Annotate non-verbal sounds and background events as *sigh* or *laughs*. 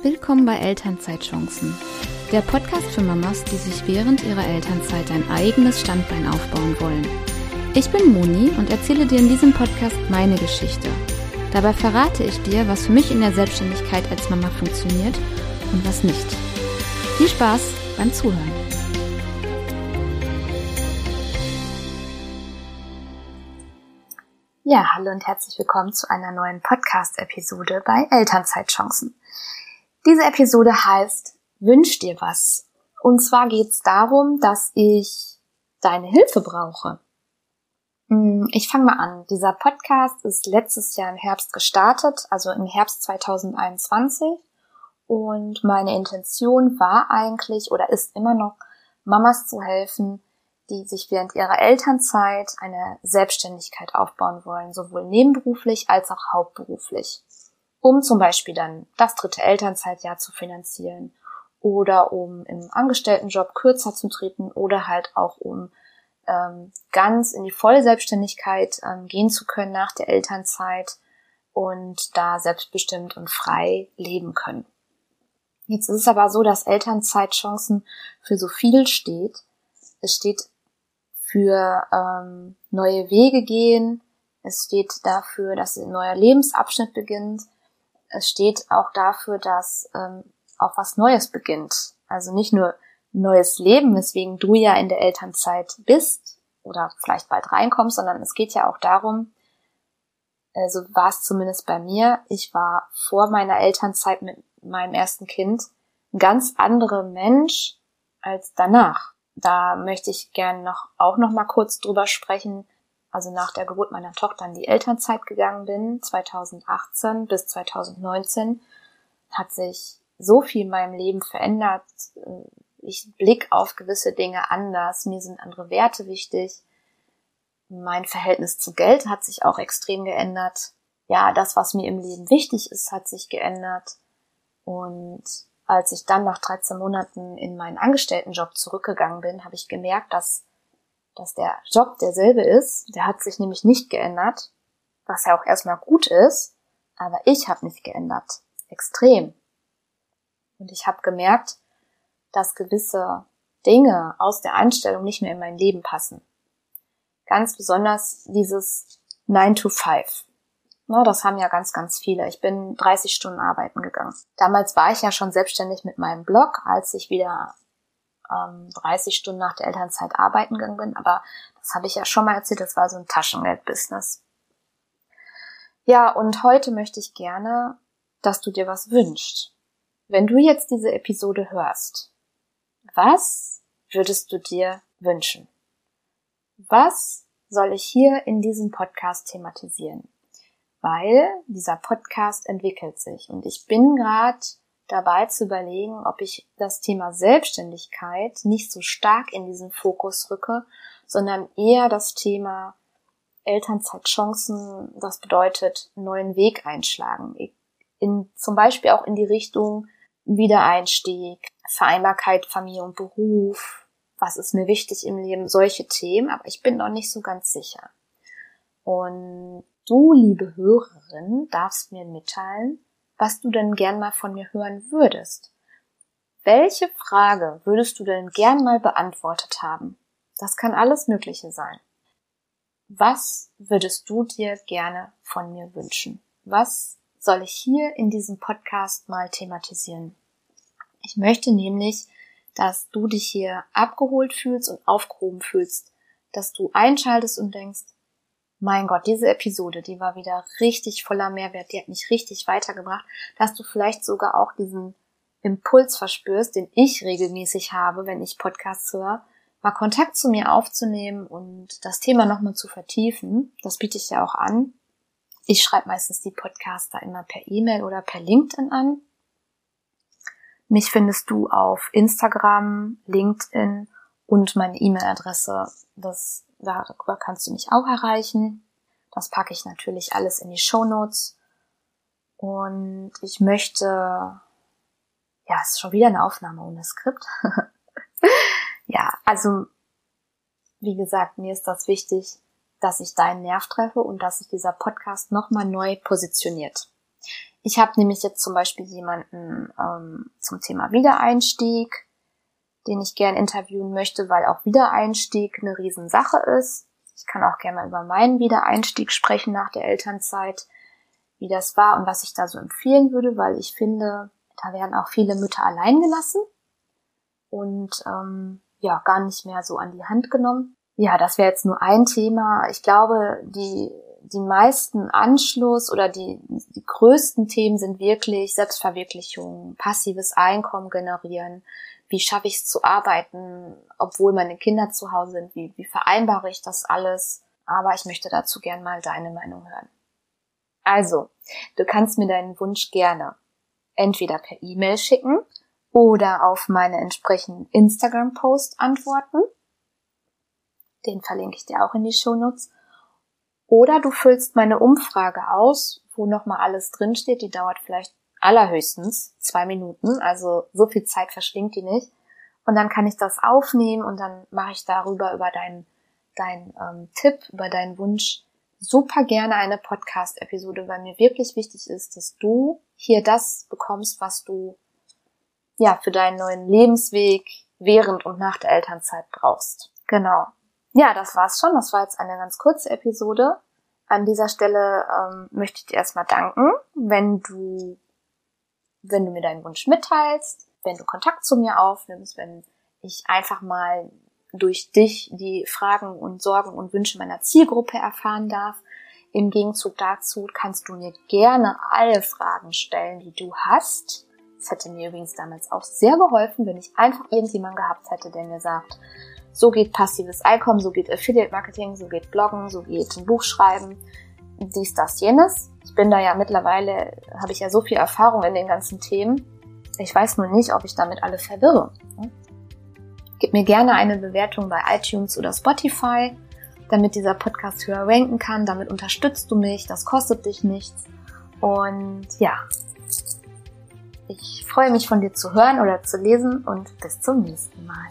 Willkommen bei Elternzeitchancen, der Podcast für Mamas, die sich während ihrer Elternzeit ein eigenes Standbein aufbauen wollen. Ich bin Moni und erzähle dir in diesem Podcast meine Geschichte. Dabei verrate ich dir, was für mich in der Selbstständigkeit als Mama funktioniert und was nicht. Viel Spaß beim Zuhören. Ja, hallo und herzlich willkommen zu einer neuen Podcast-Episode bei Elternzeitchancen. Diese Episode heißt Wünsch dir was. Und zwar geht es darum, dass ich deine Hilfe brauche. Hm, ich fange mal an. Dieser Podcast ist letztes Jahr im Herbst gestartet, also im Herbst 2021. Und meine Intention war eigentlich oder ist immer noch, Mamas zu helfen, die sich während ihrer Elternzeit eine Selbstständigkeit aufbauen wollen, sowohl nebenberuflich als auch hauptberuflich, um zum Beispiel dann das dritte Elternzeitjahr zu finanzieren oder um im Angestelltenjob kürzer zu treten oder halt auch um ähm, ganz in die Vollselbstständigkeit ähm, gehen zu können nach der Elternzeit und da selbstbestimmt und frei leben können. Jetzt ist es aber so, dass Elternzeitchancen für so viel steht. Es steht für ähm, neue Wege gehen. Es steht dafür, dass ein neuer Lebensabschnitt beginnt. Es steht auch dafür, dass ähm, auch was Neues beginnt. Also nicht nur neues Leben, weswegen du ja in der Elternzeit bist oder vielleicht bald reinkommst, sondern es geht ja auch darum, also war es zumindest bei mir, ich war vor meiner Elternzeit mit meinem ersten Kind ein ganz anderer Mensch als danach da möchte ich gerne noch auch noch mal kurz drüber sprechen. Also nach der Geburt meiner Tochter in die Elternzeit gegangen bin, 2018 bis 2019, hat sich so viel in meinem Leben verändert. Ich blick auf gewisse Dinge anders. Mir sind andere Werte wichtig. Mein Verhältnis zu Geld hat sich auch extrem geändert. Ja, das, was mir im Leben wichtig ist, hat sich geändert. Und als ich dann nach 13 Monaten in meinen Angestelltenjob zurückgegangen bin, habe ich gemerkt, dass, dass der Job derselbe ist. Der hat sich nämlich nicht geändert, was ja auch erstmal gut ist, aber ich habe mich geändert. Extrem. Und ich habe gemerkt, dass gewisse Dinge aus der Einstellung nicht mehr in mein Leben passen. Ganz besonders dieses 9 to 5. Ne, das haben ja ganz, ganz viele. Ich bin 30 Stunden arbeiten gegangen. Damals war ich ja schon selbstständig mit meinem Blog, als ich wieder ähm, 30 Stunden nach der Elternzeit arbeiten gegangen bin. Aber das habe ich ja schon mal erzählt, das war so ein Taschengeld-Business. Ja, und heute möchte ich gerne, dass du dir was wünschst. Wenn du jetzt diese Episode hörst, was würdest du dir wünschen? Was soll ich hier in diesem Podcast thematisieren? weil dieser Podcast entwickelt sich und ich bin gerade dabei zu überlegen, ob ich das Thema Selbstständigkeit nicht so stark in diesen Fokus rücke, sondern eher das Thema Elternzeitchancen, das bedeutet neuen Weg einschlagen, in, zum Beispiel auch in die Richtung Wiedereinstieg, Vereinbarkeit, Familie und Beruf, was ist mir wichtig im Leben, solche Themen, aber ich bin noch nicht so ganz sicher. Und Du, liebe Hörerin, darfst mir mitteilen, was du denn gern mal von mir hören würdest. Welche Frage würdest du denn gern mal beantwortet haben? Das kann alles Mögliche sein. Was würdest du dir gerne von mir wünschen? Was soll ich hier in diesem Podcast mal thematisieren? Ich möchte nämlich, dass du dich hier abgeholt fühlst und aufgehoben fühlst, dass du einschaltest und denkst, mein Gott, diese Episode, die war wieder richtig voller Mehrwert, die hat mich richtig weitergebracht, dass du vielleicht sogar auch diesen Impuls verspürst, den ich regelmäßig habe, wenn ich Podcasts höre, mal Kontakt zu mir aufzunehmen und das Thema nochmal zu vertiefen. Das biete ich ja auch an. Ich schreibe meistens die Podcaster immer per E-Mail oder per LinkedIn an. Mich findest du auf Instagram, LinkedIn und meine E-Mail-Adresse. Das Darüber kannst du mich auch erreichen. Das packe ich natürlich alles in die Show Notes. Und ich möchte, ja, es ist schon wieder eine Aufnahme ohne Skript. *laughs* ja, also, wie gesagt, mir ist das wichtig, dass ich deinen Nerv treffe und dass sich dieser Podcast nochmal neu positioniert. Ich habe nämlich jetzt zum Beispiel jemanden ähm, zum Thema Wiedereinstieg, den ich gern interviewen möchte, weil auch Wiedereinstieg eine Riesensache ist. Ich kann auch gerne mal über meinen Wiedereinstieg sprechen nach der Elternzeit, wie das war und was ich da so empfehlen würde, weil ich finde, da werden auch viele Mütter allein gelassen und ähm, ja gar nicht mehr so an die Hand genommen. Ja, das wäre jetzt nur ein Thema. Ich glaube, die die meisten Anschluss oder die, die größten Themen sind wirklich Selbstverwirklichung, passives Einkommen generieren. Wie schaffe ich es zu arbeiten, obwohl meine Kinder zu Hause sind? Wie, wie vereinbare ich das alles? Aber ich möchte dazu gern mal deine Meinung hören. Also, du kannst mir deinen Wunsch gerne entweder per E-Mail schicken oder auf meine entsprechenden Instagram-Post antworten. Den verlinke ich dir auch in die Shownotes. Oder du füllst meine Umfrage aus, wo nochmal alles drinsteht. Die dauert vielleicht allerhöchstens zwei Minuten. Also so viel Zeit verschlingt die nicht. Und dann kann ich das aufnehmen und dann mache ich darüber über deinen dein, ähm, Tipp, über deinen Wunsch super gerne eine Podcast-Episode, weil mir wirklich wichtig ist, dass du hier das bekommst, was du ja für deinen neuen Lebensweg während und nach der Elternzeit brauchst. Genau. Ja, das war's schon. Das war jetzt eine ganz kurze Episode. An dieser Stelle ähm, möchte ich dir erstmal danken, wenn du, wenn du mir deinen Wunsch mitteilst, wenn du Kontakt zu mir aufnimmst, wenn ich einfach mal durch dich die Fragen und Sorgen und Wünsche meiner Zielgruppe erfahren darf. Im Gegenzug dazu kannst du mir gerne alle Fragen stellen, die du hast. Das hätte mir übrigens damals auch sehr geholfen, wenn ich einfach irgendjemanden gehabt hätte, der mir sagt, so geht passives Einkommen, so geht Affiliate Marketing, so geht Bloggen, so geht ein Buch schreiben, dies, das, jenes. Ich bin da ja mittlerweile, habe ich ja so viel Erfahrung in den ganzen Themen. Ich weiß nur nicht, ob ich damit alle verwirre. Gib mir gerne eine Bewertung bei iTunes oder Spotify, damit dieser Podcast höher ranken kann. Damit unterstützt du mich, das kostet dich nichts. Und ja, ich freue mich von dir zu hören oder zu lesen und bis zum nächsten Mal.